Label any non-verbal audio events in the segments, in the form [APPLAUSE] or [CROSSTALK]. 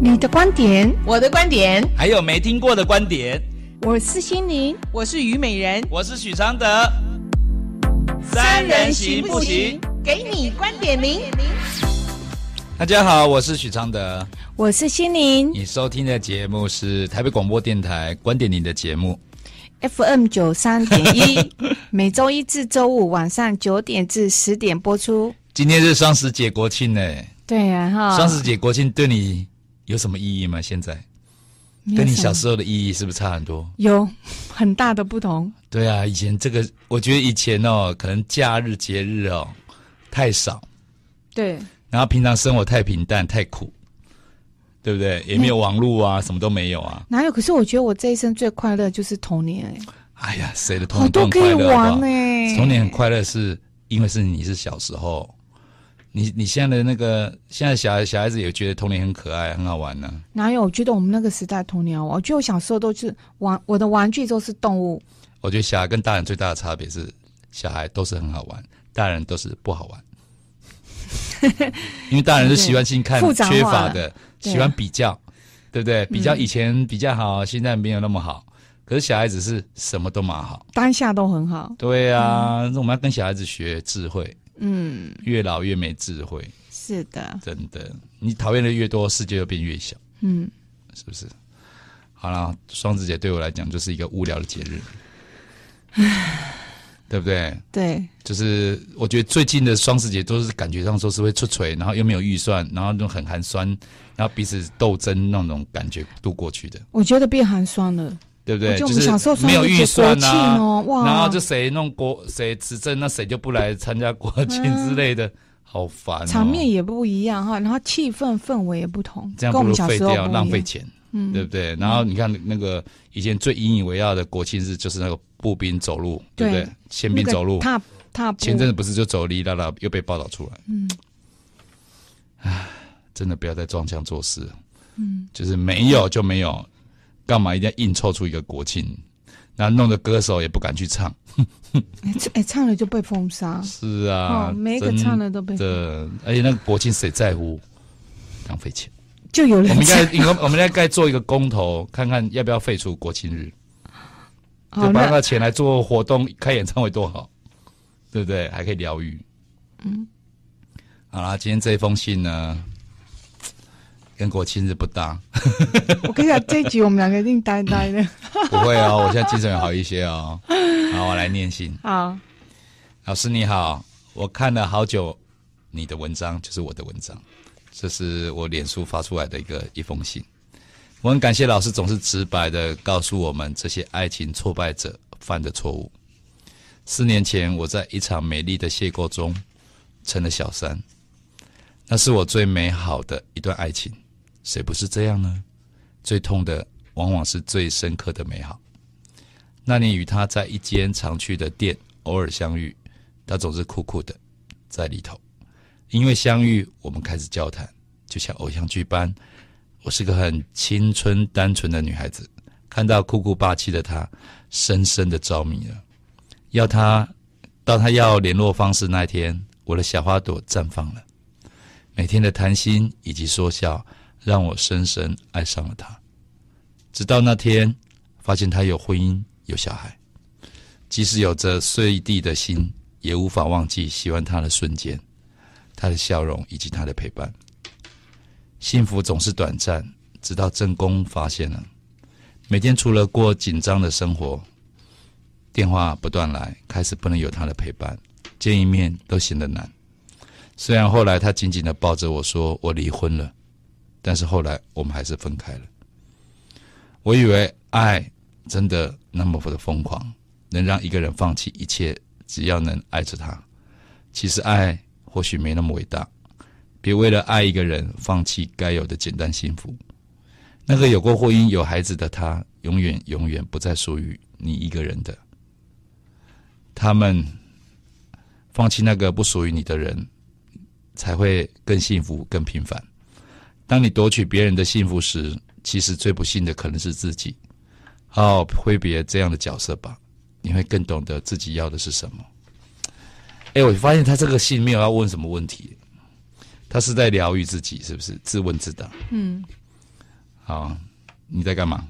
你的观点，我的观点，还有没听过的观点。我是心灵，我是虞美人，我是许常德。三人行不行？给你观点零。大家好，我是许常德，我是心灵。你收听的节目是台北广播电台观点零的节目，FM 九三点一，[LAUGHS] 每周一至周五晚上九点至十点播出。今天是双十节国庆呢。对呀，哈！双十节国庆对你有什么意义吗？现在，跟你小时候的意义是不是差很多？有很大的不同。对啊，以前这个，我觉得以前哦，可能假日节日哦太少，对，然后平常生活太平淡太苦，对不对？也没有网络啊，什么都没有啊。哪有？可是我觉得我这一生最快乐就是童年哎。哎呀，谁的童年都快乐？好多可以玩哎！童年很快乐，是因为是你是小时候。你你现在的那个现在小孩小孩子也觉得童年很可爱很好玩呢？哪有？我觉得我们那个时代童年，我觉得我小时候都是玩，我的玩具都是动物。我觉得小孩跟大人最大的差别是，小孩都是很好玩，大人都是不好玩。[LAUGHS] 因为大人是习惯性看缺乏的，喜欢比较，对不对？比较以前比较好，现在没有那么好。可是小孩子是什么都蛮好，当下都很好。对啊，那我们要跟小孩子学智慧。嗯，越老越没智慧，是的，真的。你讨厌的越多，世界就变越小。嗯，是不是？好了，双子节对我来讲就是一个无聊的节日，[SIGHS] 对不对？对，就是我觉得最近的双子节都是感觉上说是会出锤，然后又没有预算，然后那种很寒酸，然后彼此斗争那种感觉度过去的。我觉得变寒酸了。对不对？就是没有预算啊，哦、哇然后就谁弄国谁执政，那谁就不来参加国庆之类的，嗯、好烦、哦。场面也不一样哈，然后气氛氛围也不同，这样不如废掉，浪费钱，嗯，对不对？然后你看那个以前最引以为傲的国庆日，就是那个步兵走路，对，对不对？宪兵走路，踏踏步。前阵子不是就走离啦啦，又被报道出来。嗯，唉，真的不要再装腔作势，嗯，就是没有就没有。干嘛一定要硬凑出一个国庆，然后弄得歌手也不敢去唱，[LAUGHS] 哎、欸，唱了就被封杀。是啊，哦、每一个唱了都被封杀。对，而且那个国庆谁在乎？浪费钱。就有人。我们应该，应该，我们应该做一个公投，看看要不要废除国庆日，就把那个钱来做活动、开演唱会多好，对不对？还可以疗愈。嗯。好啦，今天这一封信呢？跟国庆日不搭，[LAUGHS] 我跟你讲，这一集我们两个一定呆呆的。[LAUGHS] 不会哦，我现在精神好一些哦。好，我来念信。好，老师你好，我看了好久你的文章，就是我的文章，这是我脸书发出来的一个一封信。我很感谢老师总是直白的告诉我们这些爱情挫败者犯的错误。四年前，我在一场美丽的邂逅中成了小三，那是我最美好的一段爱情。谁不是这样呢？最痛的往往是最深刻的美好。那年与他在一间常去的店偶尔相遇，他总是酷酷的在里头。因为相遇，我们开始交谈，就像偶像剧般。我是个很青春单纯的女孩子，看到酷酷霸气的他，深深的着迷了。要他到他要联络方式那天，我的小花朵绽放了。每天的谈心以及说笑。让我深深爱上了他，直到那天发现他有婚姻、有小孩，即使有着碎地的心，也无法忘记喜欢他的瞬间，他的笑容以及他的陪伴。幸福总是短暂，直到正宫发现了，每天除了过紧张的生活，电话不断来，开始不能有他的陪伴，见一面都显得难。虽然后来他紧紧的抱着我说：“我离婚了。”但是后来我们还是分开了。我以为爱真的那么的疯狂，能让一个人放弃一切，只要能爱着他。其实爱或许没那么伟大，别为了爱一个人放弃该有的简单幸福。那个有过婚姻、有孩子的他，永远永远不再属于你一个人的。他们放弃那个不属于你的人，才会更幸福、更平凡。当你夺取别人的幸福时，其实最不幸的可能是自己。好好挥别这样的角色吧，你会更懂得自己要的是什么。哎，我发现他这个信没有要问什么问题，他是在疗愈自己，是不是？自问自答。嗯，好，你在干嘛？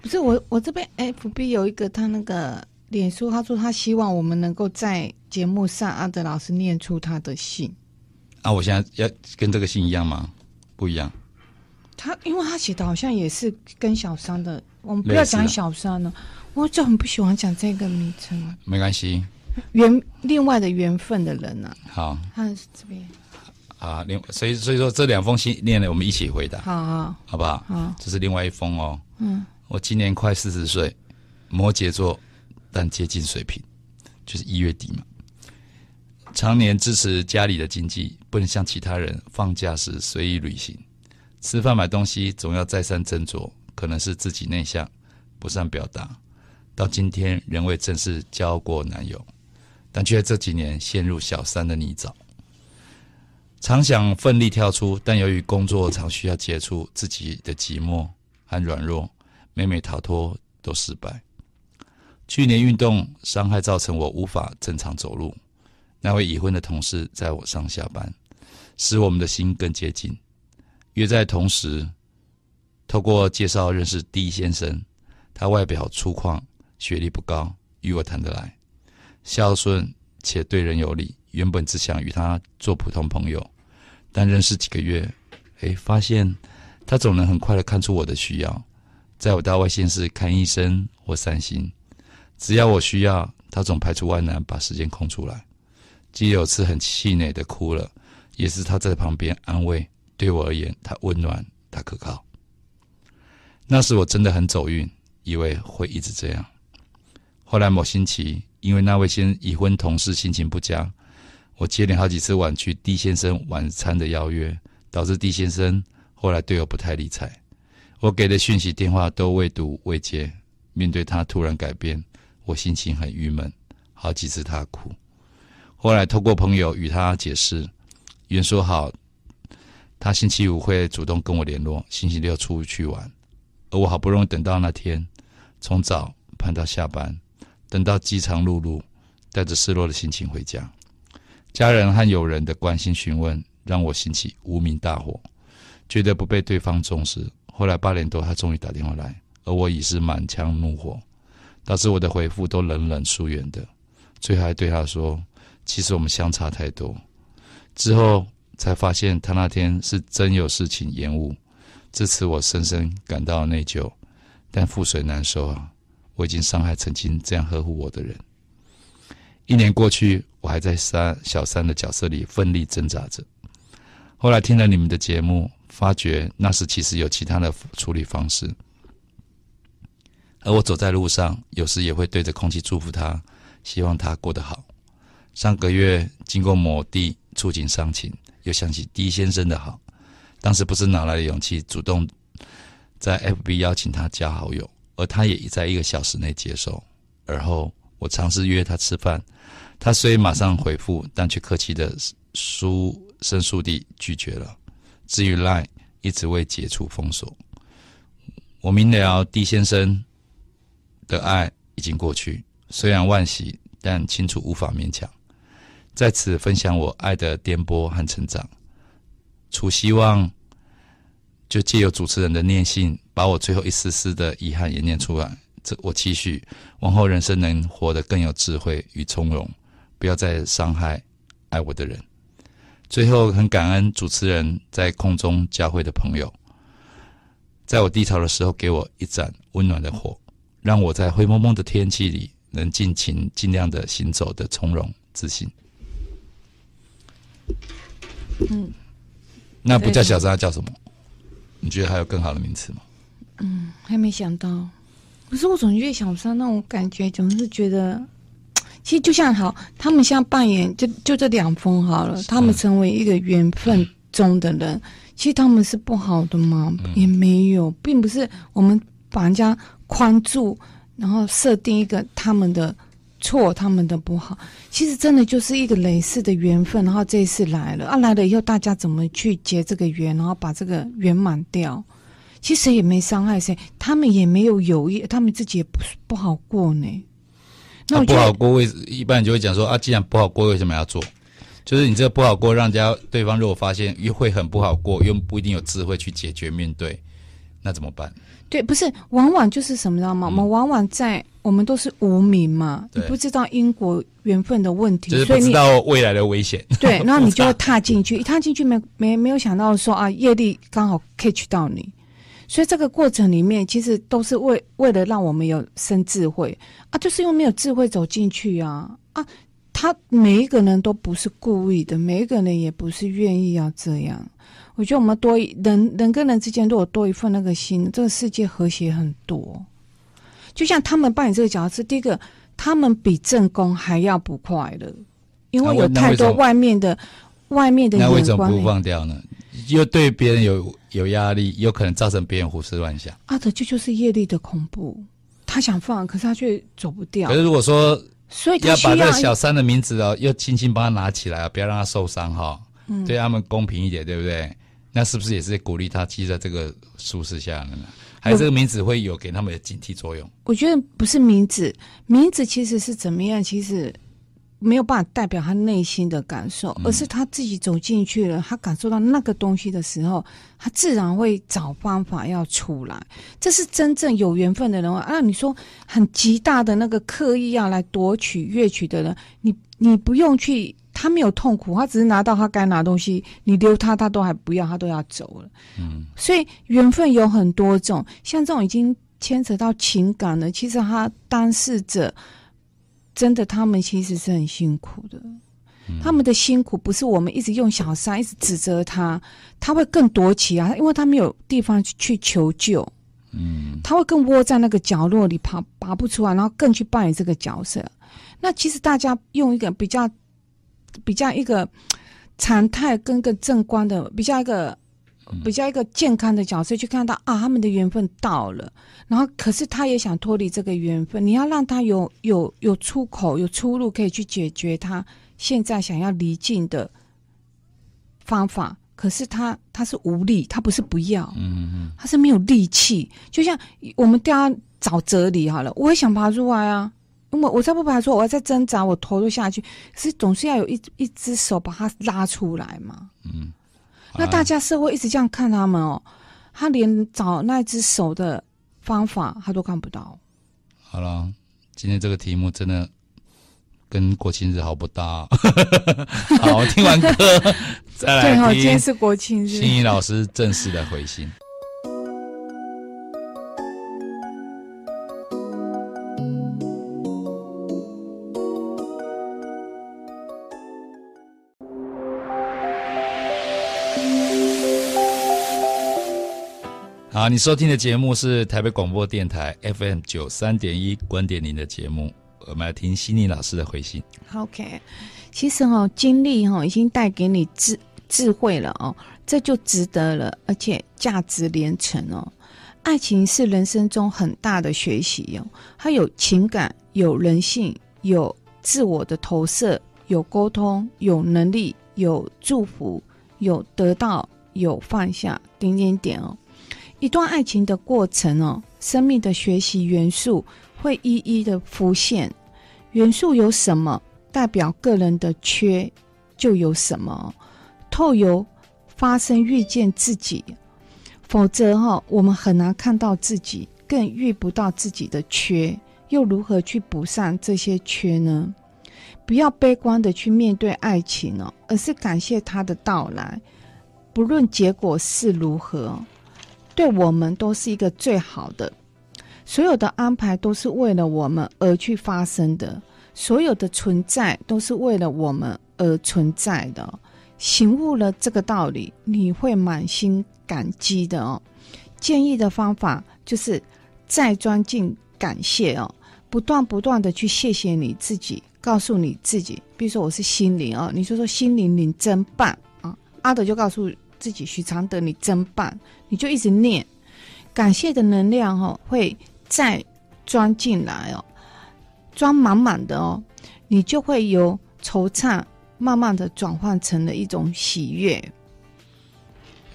不是我，我这边 FB 有一个他那个脸书，他说他希望我们能够在节目上阿德老师念出他的信。啊，我现在要跟这个信一样吗？不一样。他因为他写的好像也是跟小三的，我们不要讲小三了，我就很不喜欢讲这个名称。没关系，缘另外的缘分的人啊。好，他是这边。啊，另所以所以说这两封信念了，我们一起回答，好好，好不好？好，这是另外一封哦。嗯，我今年快四十岁，摩羯座，但接近水瓶，就是一月底嘛。常年支持家里的经济，不能像其他人放假时随意旅行，吃饭买东西总要再三斟酌。可能是自己内向，不善表达，到今天仍未正式交过男友，但却这几年陷入小三的泥沼。常想奋力跳出，但由于工作常需要接触自己的寂寞和软弱，每每逃脱都失败。去年运动伤害造成我无法正常走路，那位已婚的同事载我上下班，使我们的心更接近。约在同时，透过介绍认识 D 先生，他外表粗犷，学历不高，与我谈得来，孝顺且对人有礼。原本只想与他做普通朋友，但认识几个月，哎，发现他总能很快的看出我的需要。在我到外县市看医生或散心，只要我需要，他总排除万难把时间空出来。即有次很气馁的哭了，也是他在旁边安慰。对我而言，他温暖，他可靠。那时我真的很走运，以为会一直这样。后来某星期，因为那位先已婚同事心情不佳。我接连好几次婉拒 D 先生晚餐的邀约，导致 D 先生后来对我不太理睬。我给的讯息、电话都未读未接。面对他突然改变，我心情很郁闷，好几次他哭。后来透过朋友与他解释，原说好他星期五会主动跟我联络，星期六出去玩。而我好不容易等到那天，从早盼到下班，等到饥肠辘辘，带着失落的心情回家。家人和友人的关心询问，让我兴起无名大火，觉得不被对方重视。后来八点多，他终于打电话来，而我已是满腔怒火，导致我的回复都冷冷疏远的。最后还对他说：“其实我们相差太多。”之后才发现，他那天是真有事情延误。自此，我深深感到内疚，但覆水难收啊！我已经伤害曾经这样呵护我的人。一年过去，我还在三小三的角色里奋力挣扎着。后来听了你们的节目，发觉那时其实有其他的处理方式。而我走在路上，有时也会对着空气祝福他，希望他过得好。上个月经过某地触景伤情，又想起 D 先生的好，当时不知哪来的勇气，主动在 FB 邀请他加好友，而他也已在一个小时内接受。而后我尝试约他吃饭。他虽马上回复，但却客气的书生疏地拒绝了。至于 Line，一直未解除封锁。我明了 D 先生的爱已经过去，虽然万喜，但清楚无法勉强。在此分享我爱的颠簸和成长。除希望，就借由主持人的念信，把我最后一丝丝的遗憾也念出来。这我期许往后人生能活得更有智慧与从容。不要再伤害爱我的人。最后，很感恩主持人在空中教会的朋友，在我低潮的时候给我一盏温暖的火，让我在灰蒙蒙的天气里能尽情尽量的行走的从容自信。嗯，那不叫小三，叫什么？你觉得还有更好的名词吗？嗯，还没想到。可是我总觉得小三那种感觉，总是觉得。其实就像好，他们像扮演就就这两封好了，他们成为一个缘分中的人，其实他们是不好的吗？也没有，并不是我们把人家框住，然后设定一个他们的错，他们的不好。其实真的就是一个类似的缘分，然后这一次来了啊，来了以后大家怎么去结这个缘，然后把这个圆满掉？其实也没伤害谁，他们也没有有意，他们自己也不不好过呢。那不好过，为一般人就会讲说啊，既然不好过，为什么要做？就是你这个不好过，让人家对方如果发现又会很不好过，又不一定有智慧去解决面对，那怎么办？对，不是，往往就是什么知道吗？嗯、我们往往在我们都是无名嘛，你不知道因果缘分的问题，就是不知道未来的危险。[LAUGHS] 对，然后你 [LAUGHS] 就会踏进去，一踏进去没没没有想到说啊，业力刚好 catch 到你，所以这个过程里面其实都是为为了让我们有生智慧啊，就是因为没有智慧走进去啊啊，他每一个人都不是故意的，每一个人也不是愿意要这样。我觉得我们多一人人跟人之间，如果多一份那个心，这个世界和谐很多。就像他们扮演这个角色，第一个，他们比正宫还要不快乐，因为有太多外面的外面的眼光。那为什么不放掉呢？又对别人有有压力，有可能造成别人胡思乱想。啊，这就就是业力的恐怖。他想放，可是他却走不掉。可是如果说，所以他要把这个小三的名字哦，又轻轻帮他拿起来啊，不要让他受伤哈，嗯、对他们公平一点，对不对？那是不是也是鼓励他记在这个舒适下呢？还是这个名字会有给他们的警惕作用？我觉得不是名字，名字其实是怎么样？其实没有办法代表他内心的感受，而是他自己走进去了，他感受到那个东西的时候，他自然会找方法要出来。这是真正有缘分的人啊！你说很极大的那个刻意要来夺取、乐曲的人，你你不用去。他没有痛苦，他只是拿到他该拿的东西，你留他，他都还不要，他都要走了。嗯，所以缘分有很多种，像这种已经牵扯到情感了，其实他当事者真的，他们其实是很辛苦的。嗯、他们的辛苦不是我们一直用小三一直指责他，他会更躲起啊，因为他没有地方去求救。嗯，他会更窝在那个角落里，爬拔不出来，然后更去扮演这个角色。那其实大家用一个比较。比较一个常态跟个正观的，比较一个比较一个健康的角色去看到啊，他们的缘分到了，然后可是他也想脱离这个缘分，你要让他有有有出口、有出路，可以去解决他现在想要离境的方法。可是他他是无力，他不是不要，嗯嗯，他是没有力气。就像我们掉到沼泽里好了，我也想爬出来啊。因为我再不爬出，我要再挣扎，我投入下去。可是总是要有一一只手把它拉出来嘛。嗯，那大家社会一直这样看他们哦，他连找那只手的方法他都看不到。好了，今天这个题目真的跟国庆日好不搭。[LAUGHS] 好，听完歌再来听。对，今天是国庆日。心怡老师正式的回信。好，你收听的节目是台北广播电台 FM 九三点一观点您的节目，我们来听心怡老师的回信。OK，其实、哦，经历哈、哦、已经带给你智智慧了哦，这就值得了，而且价值连城哦。爱情是人生中很大的学习、哦，它有情感，有人性，有自我的投射，有沟通，有能力，有祝福，有得到，有放下，点点点哦。一段爱情的过程哦，生命的学习元素会一一的浮现。元素有什么，代表个人的缺就有什么。透由发生遇见自己，否则哈、我们很难看到自己，更遇不到自己的缺，又如何去补上这些缺呢？不要悲观的去面对爱情哦，而是感谢它的到来，不论结果是如何。对我们都是一个最好的，所有的安排都是为了我们而去发生的，所有的存在都是为了我们而存在的。醒悟了这个道理，你会满心感激的哦。建议的方法就是再装进感谢哦，不断不断的去谢谢你自己，告诉你自己，比如说我是心灵哦，你说说心灵你真棒啊，阿德就告诉。自己许常德，你真棒！你就一直念，感谢的能量哦，会再装进来哦，装满满的哦，你就会由惆怅慢慢的转换成了一种喜悦。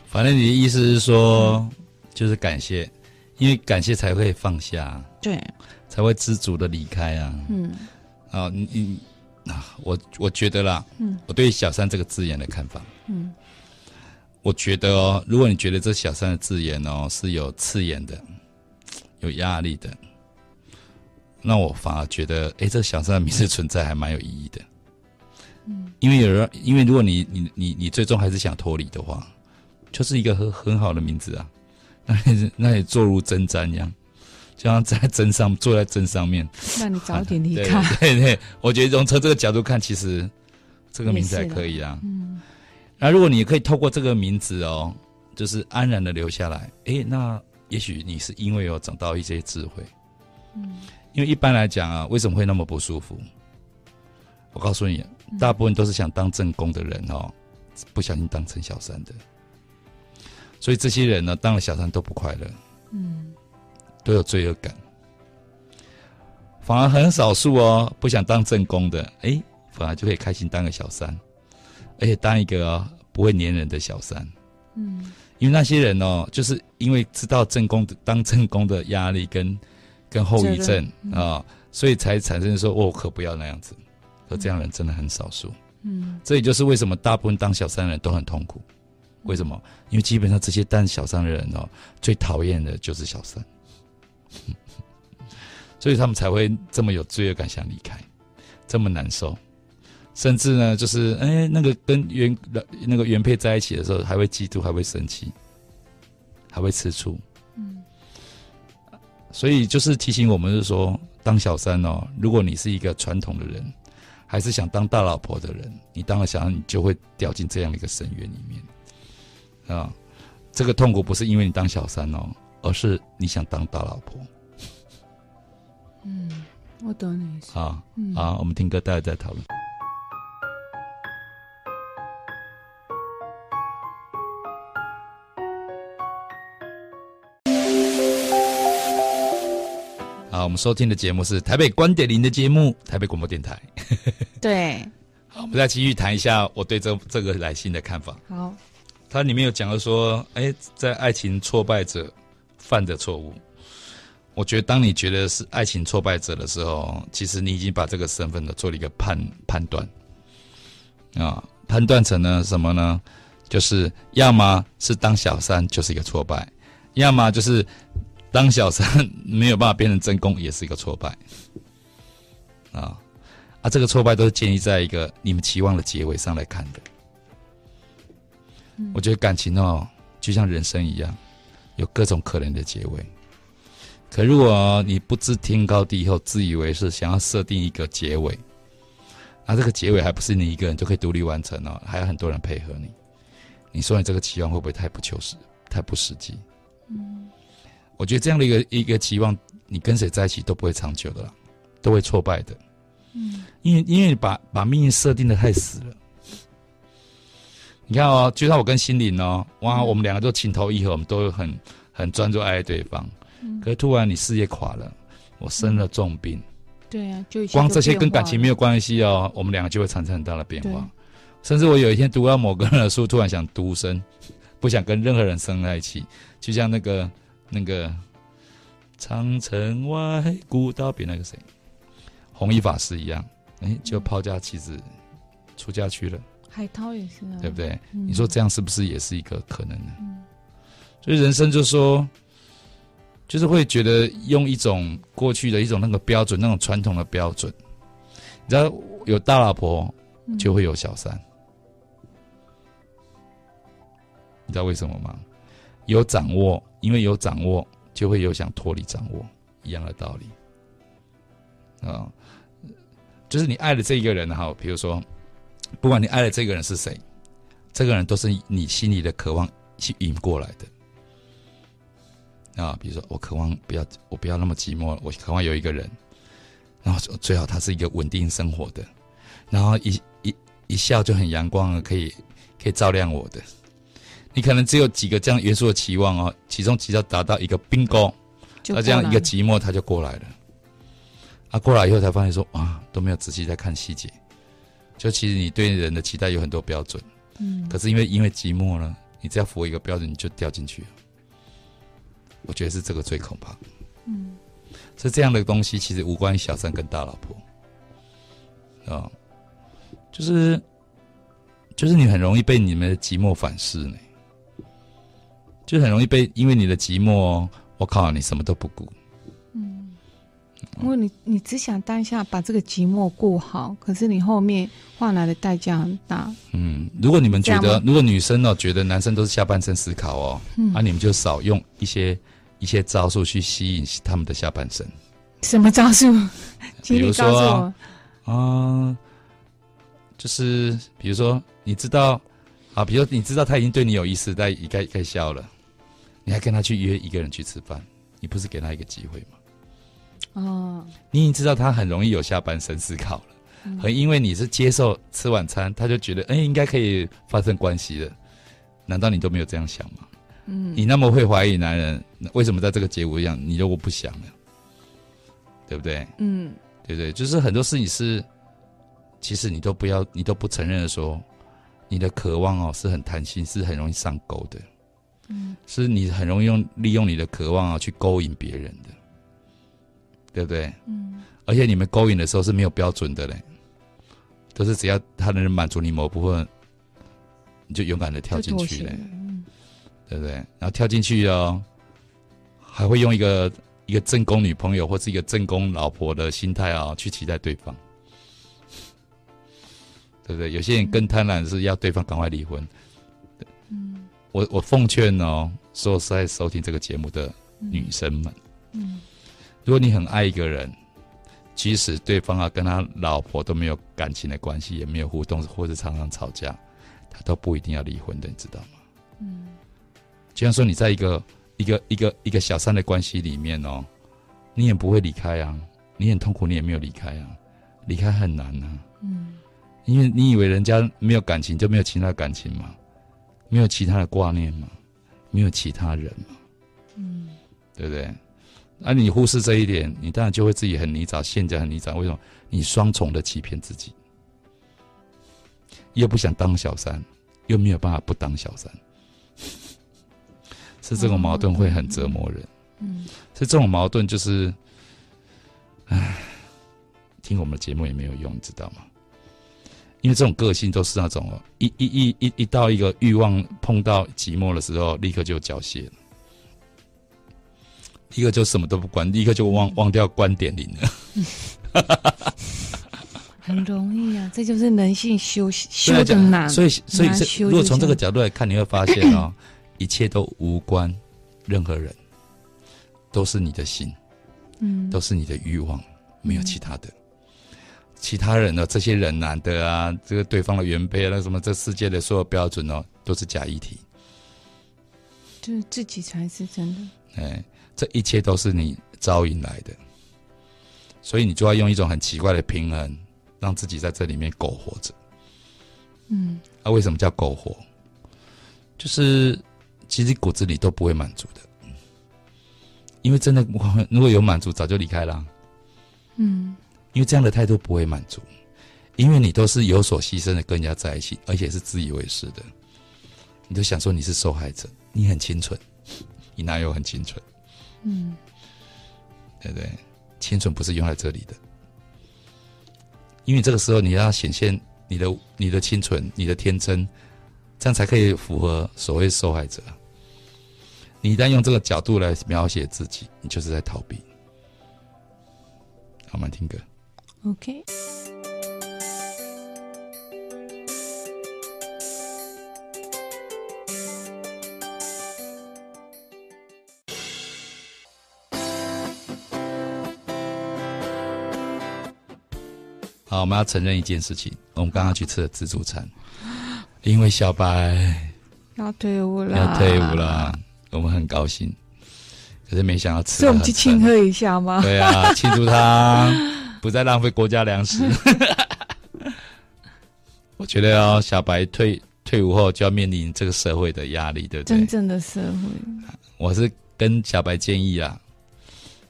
反正你的意思是说，嗯、就是感谢，因为感谢才会放下，对，才会知足的离开啊。嗯，啊，你你啊，我我觉得啦，嗯，我对“小三”这个字眼的看法，嗯。我觉得哦，如果你觉得这小三的字眼哦是有刺眼的、有压力的，那我反而觉得，哎，这小三的名字存在还蛮有意义的。嗯，因为有人，因为如果你你你你最终还是想脱离的话，就是一个很很好的名字啊。那也那也坐如针毡一样，就像在针上坐在针上面，那你早点 [LAUGHS] 离开。啊、对，对对，我觉得从从这个角度看，其实这个名字还可以啊。嗯。那如果你可以透过这个名字哦，就是安然的留下来，哎，那也许你是因为有长到一些智慧。嗯。因为一般来讲啊，为什么会那么不舒服？我告诉你，大部分都是想当正宫的人哦，不小心当成小三的。所以这些人呢，当了小三都不快乐，嗯，都有罪恶感，反而很少数哦，不想当正宫的，哎，反而就可以开心当个小三，而且当一个、哦、不会粘人的小三，嗯，因为那些人哦，就是因为知道正宫当正宫的压力跟跟后遗症啊、所以才产生说，我、哦、可不要那样子，可这样人真的很少数，嗯，这也就是为什么大部分当小三的人都很痛苦。为什么？因为基本上这些当小三的人哦，最讨厌的就是小三，[LAUGHS] 所以他们才会这么有罪恶感，想离开，这么难受，甚至呢，就是哎，那个跟原那个原配在一起的时候，还会嫉妒，还会生气，还会吃醋。嗯，所以就是提醒我们，是说当小三哦，如果你是一个传统的人，还是想当大老婆的人，你当了小三，你就会掉进这样的一个深渊里面。啊，这个痛苦不是因为你当小三哦，而是你想当大老婆。嗯，我懂你意思。好，嗯、好，我们听歌，待会再讨论。好，我们收听的节目是台北观点零的节目，台北广播电台。[LAUGHS] 对。好，我们再继续谈一下我对这这个来信的看法。好。它里面有讲到说，哎，在爱情挫败者犯的错误，我觉得当你觉得是爱情挫败者的时候，其实你已经把这个身份呢做了一个判判断，啊，判断成呢什么呢？就是要么是当小三就是一个挫败，要么就是当小三没有办法变成真宫也是一个挫败，啊，啊，这个挫败都是建立在一个你们期望的结尾上来看的。我觉得感情哦，就像人生一样，有各种可能的结尾。可如果你不知天高地厚，自以为是，想要设定一个结尾，那这个结尾还不是你一个人就可以独立完成哦，还有很多人配合你。你说你这个期望会不会太不求实、太不实际？嗯，我觉得这样的一个一个期望，你跟谁在一起都不会长久的啦，都会挫败的。嗯，因为因为你把把命运设定的太死了。你看哦，就像我跟心灵哦，哇，我们两个都情投意合，我们都很很专注爱对方。嗯。可是突然你事业垮了，我生了重病。对啊，就光这些跟感情没有关系哦，我们两个就会产生很大的变化。甚至我有一天读到某个人的书，突然想独身，不想跟任何人生在一起，就像那个那个长城外古道边那个谁，弘一法师一样，哎，就抛家弃子出家去了。海涛也是啊，对不对？嗯、你说这样是不是也是一个可能呢？嗯、所以人生就是说，就是会觉得用一种过去的一种那个标准，那种传统的标准。你知道有大老婆就会有小三，嗯、你知道为什么吗？有掌握，因为有掌握就会有想脱离掌握一样的道理啊。就是你爱的这一个人哈，比如说。不管你爱的这个人是谁，这个人都是你心里的渴望去引过来的啊。比如说，我渴望不要，我不要那么寂寞，我渴望有一个人，然后最好他是一个稳定生活的，然后一一一笑就很阳光，可以可以照亮我的。你可能只有几个这样元素的期望哦，其中只要达到一个 bingo，那这样一个寂寞他就过来了。啊，过来以后才发现说啊，都没有仔细在看细节。就其实你对人的期待有很多标准，嗯，可是因为因为寂寞了，你只要符合一个标准，你就掉进去了。我觉得是这个最可怕，嗯，所以这样的东西，其实无关于小三跟大老婆，啊，就是就是你很容易被你们的寂寞反噬呢，就很容易被因为你的寂寞，我靠，你什么都不顾。嗯因为你你只想当下把这个寂寞过好，可是你后面换来的代价很大。嗯，如果你们觉得，如果女生哦觉得男生都是下半身思考哦，嗯、啊，你们就少用一些一些招数去吸引他们的下半身。什么招数？[LAUGHS] 比如说啊、呃，就是比如说，你知道啊，比如说你知道他已经对你有意思，但一概一概笑了，你还跟他去约一个人去吃饭，你不是给他一个机会吗？哦，你已经知道他很容易有下半身思考了，嗯、和因为你是接受吃晚餐，他就觉得哎、欸，应该可以发生关系了。难道你都没有这样想吗？嗯，你那么会怀疑男人，为什么在这个节骨一样，你如果不想呢？对不对？嗯，对不对？就是很多事情是，其实你都不要，你都不承认的说，你的渴望哦是很贪心，是很容易上钩的。嗯，是你很容易用利用你的渴望啊去勾引别人的。对不对？嗯，而且你们勾引的时候是没有标准的嘞，都是只要他能满足你某部分，你就勇敢的跳进去嘞，嗯、对不对？然后跳进去哦，还会用一个一个正宫女朋友或是一个正宫老婆的心态啊、哦、去期待对方，对不对？有些人更贪婪是要对方赶快离婚。嗯，我我奉劝哦，所有在收听这个节目的女生们，嗯。嗯如果你很爱一个人，即使对方啊跟他老婆都没有感情的关系，也没有互动，或者常常吵架，他都不一定要离婚的，你知道吗？嗯。就像说你在一个一个一个一个小三的关系里面哦，你也不会离开啊，你很痛苦，你也没有离开啊，离开很难啊。嗯。因为你以为人家没有感情就没有其他感情吗？没有其他的挂念吗？没有其他人吗？嗯。对不对？而、啊、你忽视这一点，你当然就会自己很泥沼，陷在很泥沼。为什么？你双重的欺骗自己，又不想当小三，又没有办法不当小三，[LAUGHS] 是这种矛盾会很折磨人。嗯，是这种矛盾就是，唉，听我们的节目也没有用，你知道吗？因为这种个性都是那种一一一一一到一个欲望碰到寂寞的时候，立刻就缴械了。一个就什么都不管，立刻就忘忘掉观点零了，[LAUGHS] 很容易啊，这就是人性修修的难。所以，所以，所以，如果从这个角度来看，你会发现哦，[COUGHS] 一切都无关任何人，都是你的心，嗯，都是你的欲望，没有其他的。其他人呢？这些人男的啊，这个对方的原配啊，那什么，这世界的所有标准哦，都是假议题，就是自己才是真的。哎。这一切都是你招引来的，所以你就要用一种很奇怪的平衡，让自己在这里面苟活着。嗯，那、啊、为什么叫苟活？就是其实骨子里都不会满足的，因为真的如果有满足，早就离开了。嗯，因为这样的态度不会满足，因为你都是有所牺牲的跟人家在一起，而且是自以为是的，你就想说你是受害者，你很清纯，[LAUGHS] 你哪有很清纯？嗯，对不对？清纯不是用在这里的，因为这个时候你要显现你的、你的清纯、你的天真，这样才可以符合所谓受害者。你一旦用这个角度来描写自己，你就是在逃避。好，我们听歌。OK。好，我们要承认一件事情，我们刚刚去吃了自助餐，因为小白要退伍了，要退伍了，我们很高兴，可是没想到吃，所以我们去庆贺一下吗？对啊，庆祝他不再浪费国家粮食。[LAUGHS] 我觉得哦，小白退退伍后就要面临这个社会的压力，对不对？真正的社会，我是跟小白建议啊，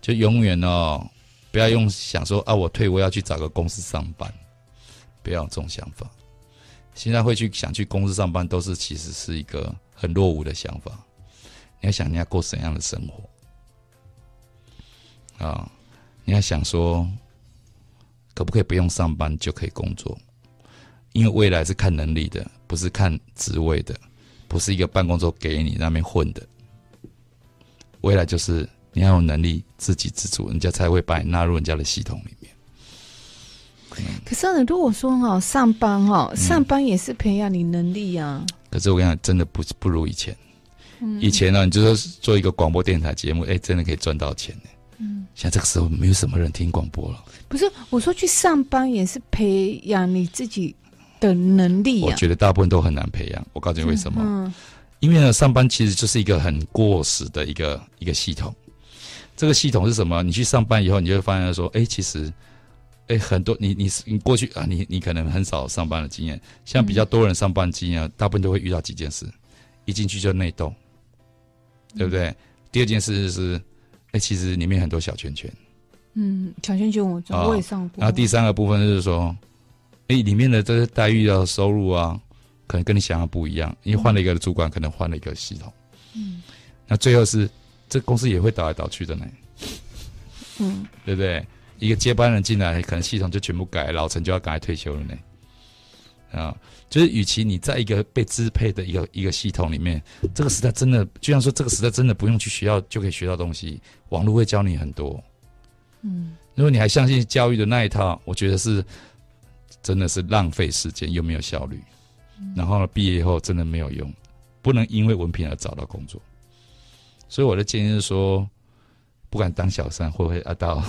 就永远哦。不要用想说啊，我退伍要去找个公司上班，不要有这种想法。现在会去想去公司上班，都是其实是一个很落伍的想法。你要想你要过怎样的生活啊？你要想说，可不可以不用上班就可以工作？因为未来是看能力的，不是看职位的，不是一个办公桌给你那边混的。未来就是你要有能力自给自足，人家才会把你纳入人家的系统里面。可是呢，如果说哈上班哈，上班也是培养你能力啊。可是我跟你讲，真的不不如以前。以前呢，你就说做一个广播电台节目，哎，真的可以赚到钱呢。嗯，现在这个时候没有什么人听广播了。不是，我说去上班也是培养你自己的能力啊。我觉得大部分都很难培养。我告诉你为什么？嗯，因为呢，上班其实就是一个很过时的一个一个系统。这个系统是什么？你去上班以后，你就会发现说，哎，其实。哎，很多你你你过去啊，你你可能很少上班的经验，像比较多人上班经验，大部分都会遇到几件事，一进去就内斗，对不对？嗯、第二件事是，哎，其实里面很多小圈圈，嗯，小圈圈我我也上过。然后第三个部分就是说，哎，里面的这些待遇啊、收入啊，可能跟你想象不一样，因为换了一个主管，可能换了一个系统，嗯，那最后是这公司也会倒来倒去的呢，嗯，对不对？一个接班人进来，可能系统就全部改，老陈就要赶快退休了呢。啊，就是与其你在一个被支配的一个一个系统里面，这个时代真的，就像说这个时代真的不用去学校就可以学到东西，网络会教你很多。嗯，如果你还相信教育的那一套，我觉得是真的是浪费时间又没有效率。然后呢，毕业以后真的没有用，不能因为文凭而找到工作。所以我的建议是说，不管当小三会不会啊到。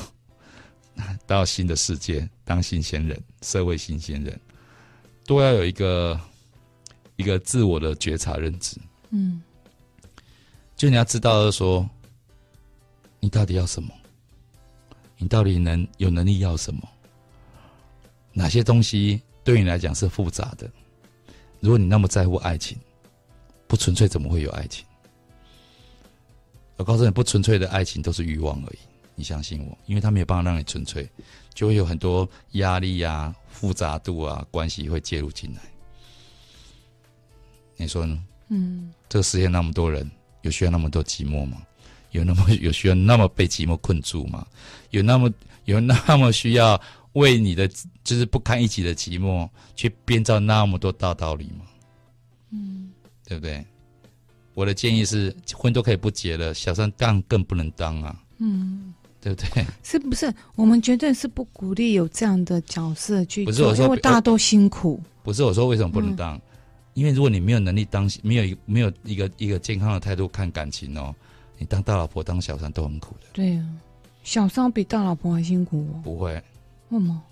[LAUGHS] 到新的世界当新鲜人，社会新鲜人，都要有一个一个自我的觉察认知。嗯，就你要知道说，你到底要什么？你到底能有能力要什么？哪些东西对你来讲是复杂的？如果你那么在乎爱情，不纯粹怎么会有爱情？我告诉你，不纯粹的爱情都是欲望而已。你相信我，因为他没有办法让你纯粹，就会有很多压力啊、复杂度啊、关系会介入进来。你说呢？嗯，这个世界那么多人，有需要那么多寂寞吗？有那么 [LAUGHS] 有需要那么被寂寞困住吗？有那么有那么需要为你的就是不堪一击的寂寞去编造那么多大道理吗？嗯，对不对？我的建议是，婚都可以不结了，小三当更不能当啊。嗯。对不对？是不是？我们绝对是不鼓励有这样的角色去做，不是我说，因为大家都辛苦。不是我说为什么不能当？嗯、因为如果你没有能力当，没有一没有一个一个健康的态度看感情哦，你当大老婆当小三都很苦的。对、啊，小三比大老婆还辛苦哦。不会。为什么？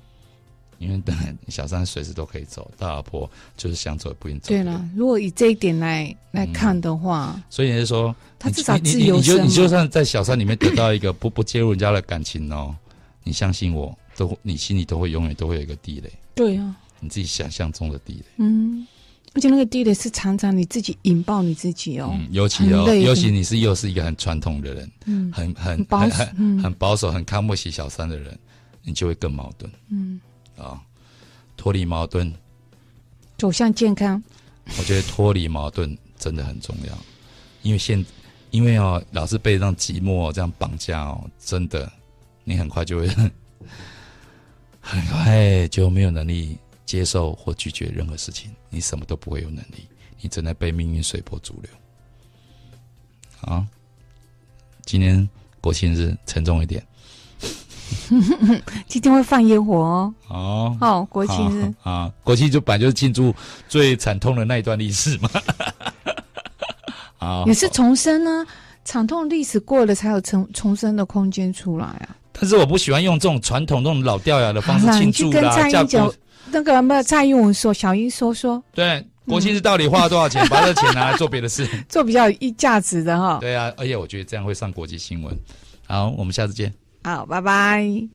因为当然小三随时都可以走，大老婆就是想走也不愿意走。对了，如果以这一点来来看的话，嗯、所以是说，他至少自由你，你，你就你就算在小三里面得到一个不不介入人家的感情哦，你相信我，都你心里都会永远都会有一个地雷。对啊，你自己想象中的地雷。嗯，而且那个地雷是常常你自己引爆你自己哦。嗯、尤其哦，尤其你是又是一个很传统的人，嗯，很很很很保守、很看不起小三的人，你就会更矛盾。嗯，啊、哦。脱离矛盾，走向健康。我觉得脱离矛盾真的很重要，因为现因为哦，老是被这样寂寞这样绑架哦，真的，你很快就会 [LAUGHS] 很快就没有能力接受或拒绝任何事情，你什么都不会有能力，你正在被命运随波逐流。啊，今天国庆日沉重一点。[LAUGHS] 今天会放烟火哦！哦，好，国庆日啊，国庆就本来就是庆祝最惨痛的那一段历史嘛。[LAUGHS] 啊，也是重生呢，惨痛历史过了才有重重生的空间出来啊。但是我不喜欢用这种传统、这种老掉牙的方式庆祝啦。跟蔡英文那个什么蔡英文说，小英说说，对，国庆日到底花了多少钱？把这钱拿来做别的事，[LAUGHS] 做比较有价值的哈。对啊，而且我觉得这样会上国际新闻。好，我们下次见。好，拜拜。